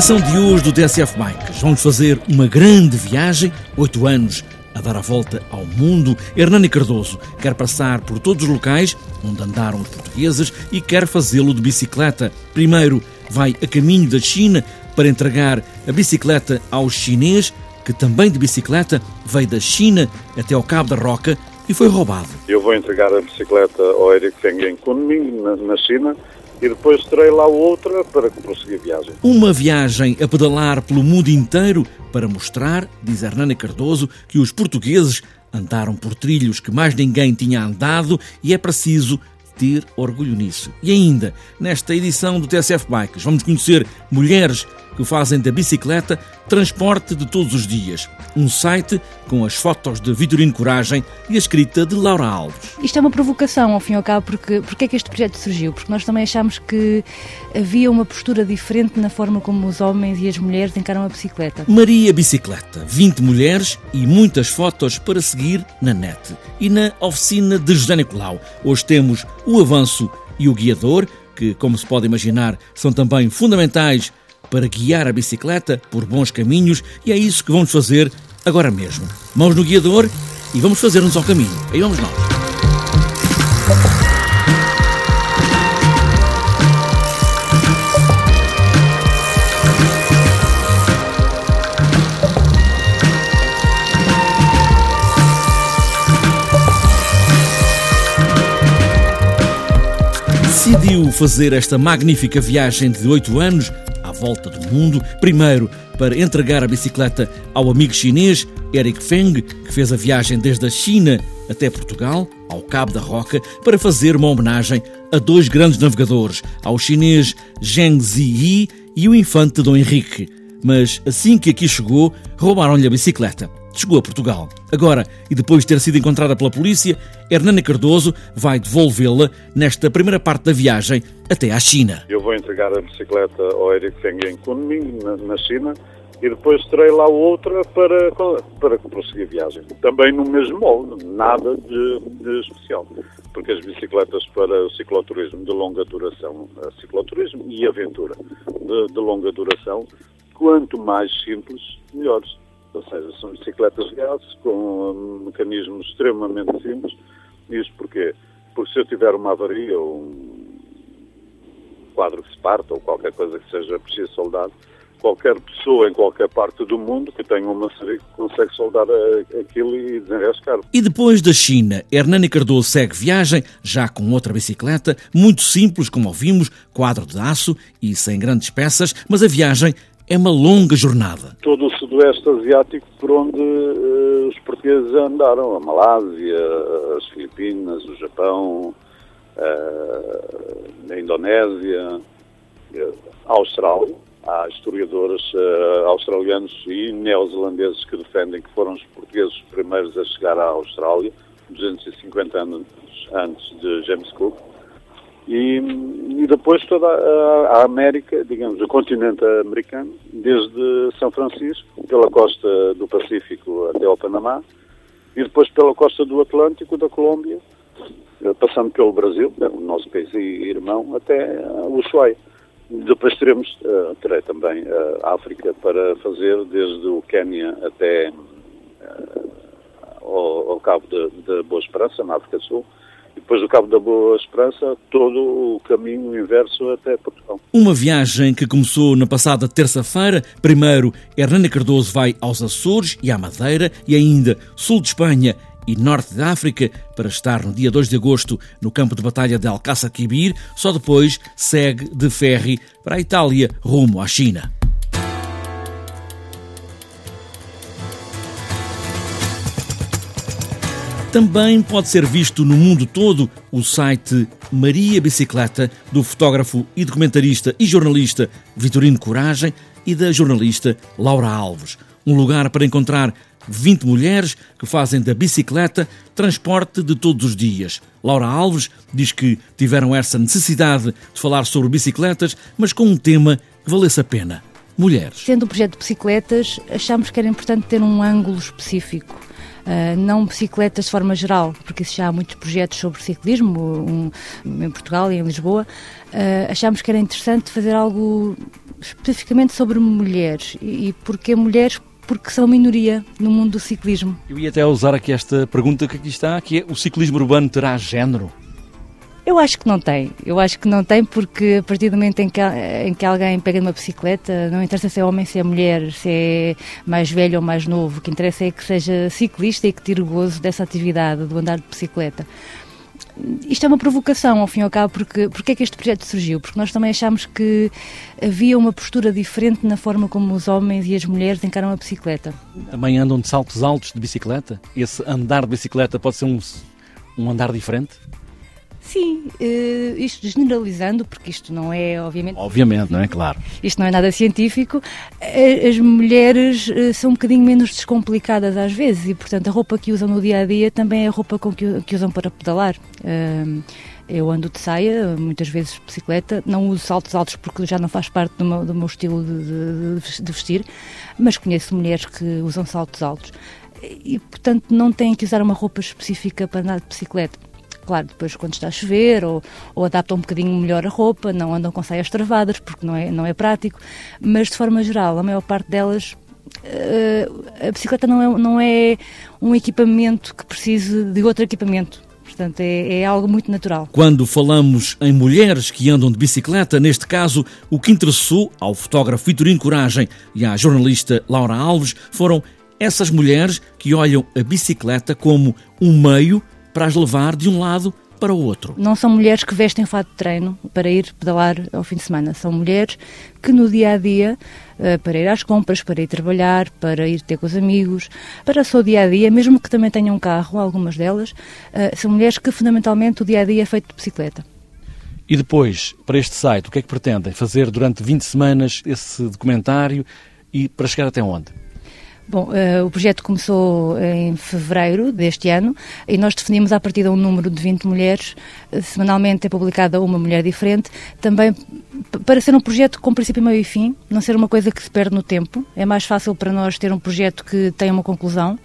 edição de hoje do TSF Bikes vamos fazer uma grande viagem, oito anos a dar a volta ao mundo. Hernani Cardoso quer passar por todos os locais onde andaram os portugueses e quer fazê-lo de bicicleta. Primeiro vai a caminho da China para entregar a bicicleta ao chinês, que também de bicicleta veio da China até ao Cabo da Roca e foi roubado. Eu vou entregar a bicicleta ao Eric Feng Kunming, na China, e depois terei lá outra para prosseguir a viagem. Uma viagem a pedalar pelo mundo inteiro para mostrar, diz Hernani Cardoso, que os portugueses andaram por trilhos que mais ninguém tinha andado e é preciso ter orgulho nisso. E ainda, nesta edição do TSF Bikes, vamos conhecer mulheres que fazem da bicicleta transporte de todos os dias. Um site com as fotos de Vitorino Coragem e a escrita de Laura Alves. Isto é uma provocação, ao fim e ao cabo, porque, porque é que este projeto surgiu? Porque nós também achamos que havia uma postura diferente na forma como os homens e as mulheres encaram a bicicleta. Maria Bicicleta, 20 mulheres e muitas fotos para seguir na net. E na oficina de José Nicolau. Hoje temos o avanço e o guiador, que, como se pode imaginar, são também fundamentais para guiar a bicicleta por bons caminhos e é isso que vamos fazer agora mesmo. Mãos no guiador e vamos fazer-nos ao caminho. Aí vamos nós. Decidiu fazer esta magnífica viagem de oito anos à volta do mundo, primeiro para entregar a bicicleta ao amigo chinês Eric Feng, que fez a viagem desde a China até Portugal, ao Cabo da Roca, para fazer uma homenagem a dois grandes navegadores, ao chinês Zheng Ziyi e o infante Dom Henrique. Mas assim que aqui chegou, roubaram-lhe a bicicleta chegou a Portugal. Agora, e depois de ter sido encontrada pela polícia, Hernani Cardoso vai devolvê-la nesta primeira parte da viagem até à China. Eu vou entregar a bicicleta ao Eric Feng em Kunming, na, na China, e depois terei lá outra para, para prosseguir a viagem. Também no mesmo molde, nada de, de, especial, porque as bicicletas para o cicloturismo de longa duração, cicloturismo e aventura de, de longa duração, quanto mais simples, melhores. Ou seja, são bicicletas de gases com mecanismos extremamente simples. Isto porquê? Porque se eu tiver uma avaria ou um quadro que se parta ou qualquer coisa que seja preciso soldar, qualquer pessoa em qualquer parte do mundo que tenha uma maçaria consegue soldar aquilo e desenrascar. E depois da China, Hernani Cardoso segue viagem, já com outra bicicleta, muito simples, como ouvimos, quadro de aço e sem grandes peças, mas a viagem é uma longa jornada. Todo o sudoeste asiático por onde uh, os portugueses andaram, a Malásia, as Filipinas, o Japão, uh, a Indonésia, a Austrália. Há historiadores uh, australianos e neozelandeses que defendem que foram os portugueses os primeiros a chegar à Austrália, 250 anos antes de James Cook. E, e depois toda a, a, América, digamos, o continente americano, desde São Francisco, pela costa do Pacífico até ao Panamá, e depois pela costa do Atlântico, da Colômbia, eh, passando pelo Brasil, é o nosso país irmão, até o Ushuaia. Depois teremos, uh, terei também uh, a África para fazer, desde o Quênia até uh, ao, ao, Cabo de Boa Esperança, na África do Sul, depois do Cabo da Boa Esperança, todo o caminho inverso até Portugal. Uma viagem que começou na passada terça-feira. Primeiro, Hernani Cardoso vai aos Açores e à Madeira e ainda sul de Espanha e norte da África para estar no dia 2 de agosto no campo de batalha de Alcácer Quibir. Só depois segue de ferry para a Itália rumo à China. Também pode ser visto no mundo todo o site Maria Bicicleta, do fotógrafo e documentarista e jornalista Vitorino Coragem e da jornalista Laura Alves. Um lugar para encontrar 20 mulheres que fazem da bicicleta transporte de todos os dias. Laura Alves diz que tiveram essa necessidade de falar sobre bicicletas, mas com um tema que valesse a pena. Mulheres. Sendo um projeto de bicicletas, achamos que era importante ter um ângulo específico Uh, não bicicletas de forma geral, porque já há muitos projetos sobre ciclismo um, em Portugal e em Lisboa. Uh, achámos que era interessante fazer algo especificamente sobre mulheres. E, e porque mulheres? Porque são minoria no mundo do ciclismo. Eu ia até usar aqui esta pergunta que aqui está, que é o ciclismo urbano terá género? Eu acho que não tem. Eu acho que não tem porque a partir do momento em que, em que alguém pega numa bicicleta, não interessa se é homem, se é mulher, se é mais velho ou mais novo, o que interessa é que seja ciclista e que tire gozo dessa atividade, do andar de bicicleta. Isto é uma provocação, ao fim e ao cabo, porque, porque é que este projeto surgiu? Porque nós também achamos que havia uma postura diferente na forma como os homens e as mulheres encaram a bicicleta. Também andam de saltos altos de bicicleta? Esse andar de bicicleta pode ser um, um andar diferente? Sim, uh, isto generalizando, porque isto não é, obviamente. Obviamente, não é? Claro. Isto não é nada científico. As mulheres uh, são um bocadinho menos descomplicadas às vezes e, portanto, a roupa que usam no dia a dia também é a roupa com que, que usam para pedalar. Uh, eu ando de saia, muitas vezes de bicicleta, não uso saltos altos porque já não faz parte do meu, do meu estilo de, de, de vestir, mas conheço mulheres que usam saltos altos e, portanto, não têm que usar uma roupa específica para andar de bicicleta Claro, depois quando está a chover ou, ou adaptam um bocadinho melhor a roupa, não andam com saias travadas porque não é, não é prático, mas de forma geral, a maior parte delas Uh, a bicicleta não é, não é um equipamento que precise de outro equipamento. Portanto, é, é, algo muito natural. Quando falamos em mulheres que andam de bicicleta, neste caso, o que interessou ao fotógrafo Vitorino Coragem e à jornalista Laura Alves foram essas mulheres que olham a bicicleta como um meio para as levar de um lado para o outro. Não são mulheres que vestem fato de treino para ir pedalar ao fim de semana. São mulheres que no dia a dia, eh, para ir às compras, para ir trabalhar, para ir ter com os amigos, para o seu dia a dia, mesmo que também tenham um carro, algumas delas, eh, são mulheres que fundamentalmente o dia a dia é feito de bicicleta. E depois, para este site, o que é que pretendem? Fazer durante 20 semanas esse documentário e para chegar até onde? Bom, uh, o projeto começou em fevereiro deste ano e nós definimos a partir de um número de 20 mulheres. Uh, semanalmente é publicada uma mulher diferente, também para ser um projeto com princípio, meio e fim, não ser uma coisa que se perde no tempo. É mais fácil para nós ter um projeto que tenha uma conclusão,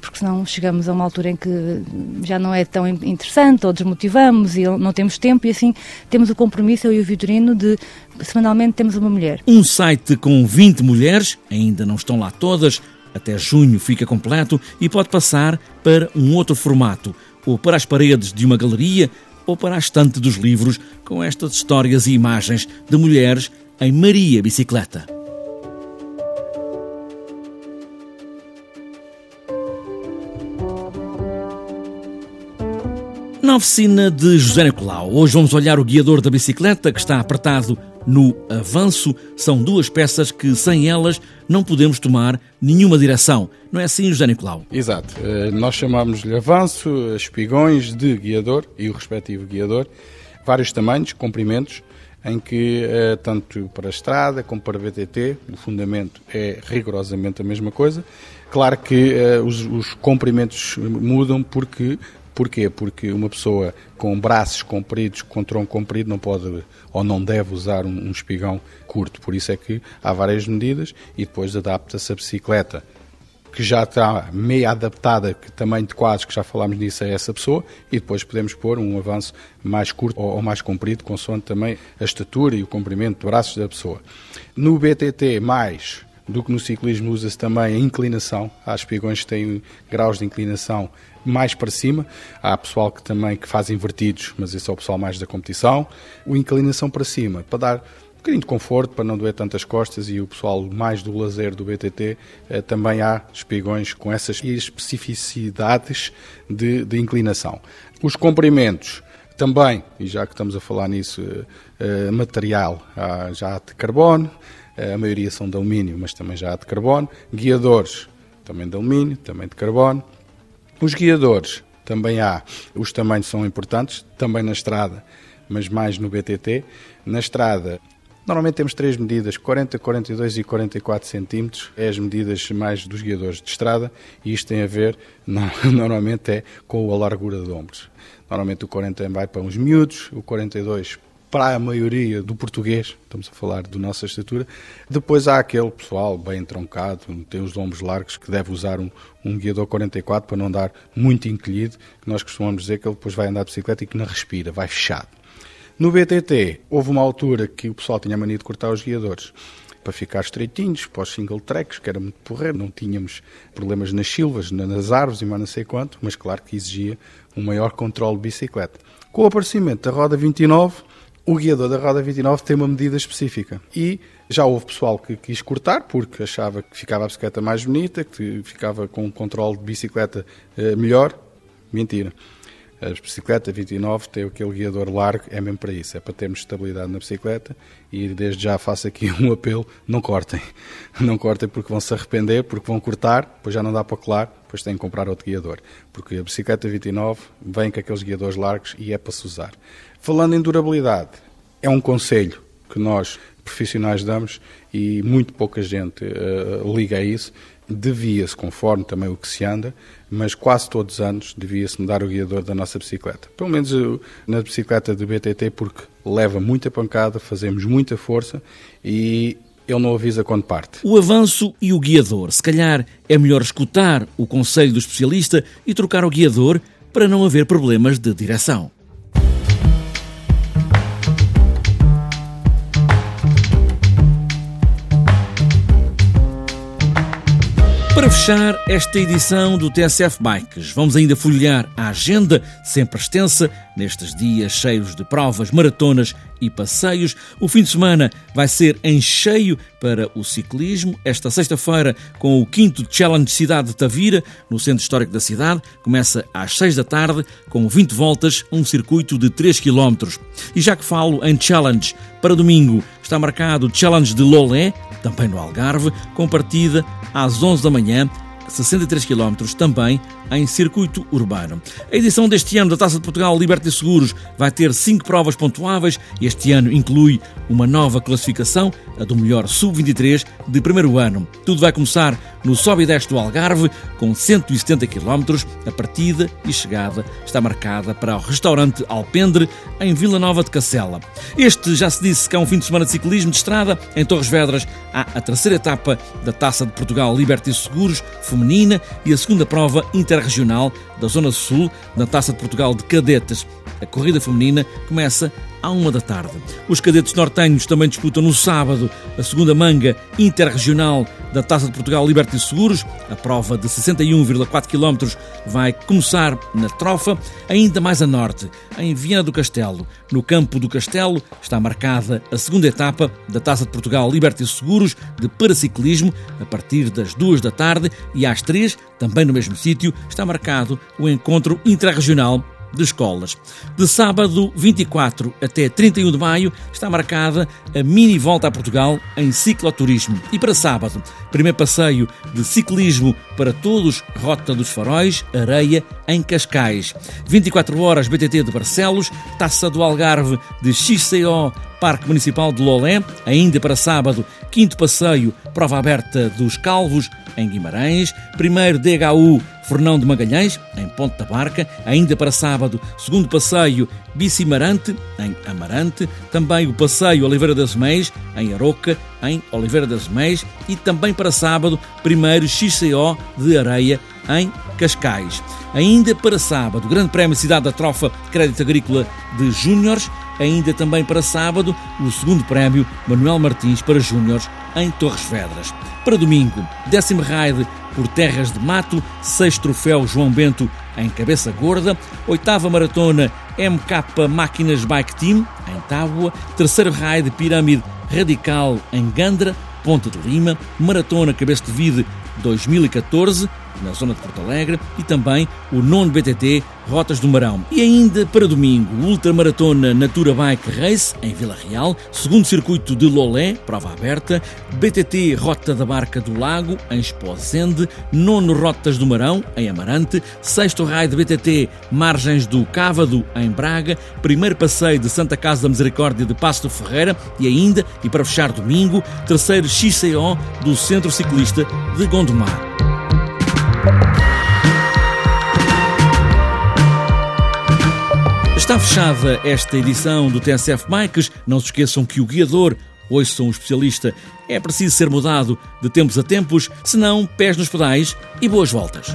porque senão chegamos a uma altura em que já não é tão interessante ou desmotivamos e não temos tempo e assim temos o compromisso, eu e o Vitorino, de semanalmente temos uma mulher. Um site com 20 mulheres, ainda não estão lá todas, até junho fica completo e pode passar para um outro formato, ou para as paredes de uma galeria, ou para a estante dos livros, com estas histórias e imagens de mulheres em Maria Bicicleta. Na oficina de José Nicolau, hoje vamos olhar o guiador da bicicleta que está apertado no avanço. São duas peças que, sem elas, não podemos tomar nenhuma direção. Não é assim, José Nicolau? Exato. Eh, nós chamamos-lhe avanço, espigões de guiador e o respectivo guiador. Vários tamanhos, comprimentos, em que, eh, tanto para a estrada como para a BTT, o fundamento é rigorosamente a mesma coisa. Claro que uh, os, os, comprimentos mudam porque Porquê? Porque uma pessoa com braços compridos, com tronco comprido, não pode ou não deve usar um, um espigão curto. Por isso é que há várias medidas e depois adapta-se a bicicleta que já está meio adaptada, que tamanho de quadros, que já falámos nisso, a essa pessoa, e depois podemos pôr um avanço mais curto ou, mais comprido, consoante também a estatura e o comprimento de braços da pessoa. No BTT, mais do que no ciclismo, usa-se também a inclinação. Há espigões que têm graus de inclinação mais para cima. Há pessoal que também que faz invertidos, mas esse é o pessoal mais da competição. O inclinação para cima, para dar um bocadinho de conforto, para não doer tantas costas e o pessoal mais do lazer do BTT, eh, também há espigões com essas especificidades de, de inclinação. Os comprimentos, também, e já que estamos a falar nisso, eh, material já há de carbono, a maioria são de alumínio, mas também já há de carbono. Guiadores, também de alumínio, também de carbono. Os guiadores também há, os tamanhos são importantes, também na estrada, mas mais no BTT. Na estrada, normalmente temos três medidas, 40, 42 e 44 centímetros, é as medidas mais dos guiadores de estrada, e isto tem a ver, normalmente é com a largura de ombros. Normalmente o 40 vai para uns miúdos, o 42 para a maioria do português, estamos a falar da nossa estatura. Depois há aquele pessoal bem troncado, tem os ombros largos, que deve usar um, um guiador 44 para não dar muito encolhido, que nós costumamos dizer que ele depois vai andar de bicicleta e que não respira, vai fechado. No BTT, houve uma altura que o pessoal tinha mania de cortar os guiadores para ficar estreitinhos, para os single tracks, que era muito porreiro, não tínhamos problemas nas silvas, nas árvores e mais não sei quanto, mas claro que exigia um maior controle de bicicleta. Com o aparecimento da roda 29, o guiador da roda 29 tem uma medida específica e já houve pessoal que quis cortar porque achava que ficava a bicicleta mais bonita, que ficava com um controle de bicicleta eh, melhor. Mentira. A bicicleta 29 tem aquele guiador largo, é mesmo para isso, é para termos estabilidade na bicicleta e desde já faço aqui um apelo, não cortem. Não cortem porque vão se arrepender, porque vão cortar, depois já não dá para colar, depois têm que comprar outro guiador. Porque a bicicleta 29 vem com aqueles guiadores largos e é para se usar. Falando em durabilidade, é um conselho que nós profissionais damos e muito pouca gente uh, liga a isso. Devia-se, conforme também o que se anda, mas quase todos os anos devia-se mudar o guiador da nossa bicicleta. Pelo menos na bicicleta do BTT, porque leva muita pancada, fazemos muita força e ele não avisa quando parte. O avanço e o guiador. Se calhar é melhor escutar o conselho do especialista e trocar o guiador para não haver problemas de direção. Para fechar esta edição do TSF Bikes, vamos ainda folhear a agenda, sempre extensa, nestes dias cheios de provas, maratonas e passeios. O fim de semana vai ser em cheio para o ciclismo. Esta sexta-feira, com o quinto Challenge Cidade de Tavira, no centro histórico da cidade, começa às 6 da tarde, com 20 voltas, um circuito de 3 km. E já que falo em Challenge, para domingo está marcado o Challenge de Lolé, também no Algarve, com partida às 11 da manhã 63 km também em circuito urbano. A edição deste ano da Taça de Portugal Liberty Seguros vai ter cinco provas pontuáveis e este ano inclui uma nova classificação, a do melhor sub-23 de primeiro ano. Tudo vai começar no Sobe e Desce do Algarve, com 170 km. A partida e chegada está marcada para o restaurante Alpendre, em Vila Nova de Cacela. Este já se disse que é um fim de semana de ciclismo de estrada. Em Torres Vedras há a terceira etapa da Taça de Portugal Liberty Seguros feminina e a segunda prova interregional da Zona Sul na Taça de Portugal de Cadetes. A corrida feminina começa à uma da tarde. Os cadetes nortenhos também disputam no sábado a segunda manga interregional da Taça de Portugal Liberty Seguros. A prova de 61,4 km vai começar na Trofa, ainda mais a norte, em Viana do Castelo. No campo do Castelo está marcada a segunda etapa da Taça de Portugal Liberty Seguros de paraciclismo a partir das duas da tarde e às três, também no mesmo sítio, está marcado o encontro interregional de escolas. De sábado 24 até 31 de maio está marcada a mini volta a Portugal em cicloturismo. E para sábado, primeiro passeio de ciclismo para todos, Rota dos Faróis, Areia, em Cascais. 24 horas BTT de Barcelos, Taça do Algarve de XCO, Parque Municipal de Lolé, ainda para sábado, quinto passeio, prova aberta dos Calvos, em Guimarães, primeiro DHU Fernão de Magalhães, em Ponte da Barca, ainda para sábado, segundo passeio Bicimarante, em Amarante, também o passeio Oliveira das Meias, em Aroca, em Oliveira das Meias, e também para sábado, primeiro XCO de Areia, em Cascais. Ainda para sábado, Grande Prémio Cidade da Trofa Crédito Agrícola de Júniores, ainda também para sábado, o segundo prémio Manuel Martins para Júniores em Torres Vedras. Para domingo, décimo raid por Terras de Mato, sexto troféu João Bento em Cabeça Gorda, oitava maratona MK Máquinas Bike Team em Tábua, terceiro raid Pirâmide Radical em Gandra, Ponte de Lima, Maratona Cabeça de Vide 2014, na zona de Porto Alegre, e também o nono BTT Rotas do Marão. E ainda para domingo, Ultramaratona Natura Bike Race em Vila Real, segundo circuito de Lolé, prova aberta, BTT Rota da Barca do Lago em Esposende, nono Rotas do Marão em Amarante, sexto raio de BTT Margens do Cávado em Braga, primeiro passeio de Santa Casa da Misericórdia de Passo Ferreira e ainda, e para fechar domingo, terceiro XCO do Centro Ciclista de Gondomar. Está fechada esta edição do TSF Bikes. Não se esqueçam que o guiador, hoje são um especialista, é preciso ser mudado de tempos a tempos, senão pés nos pedais e boas voltas.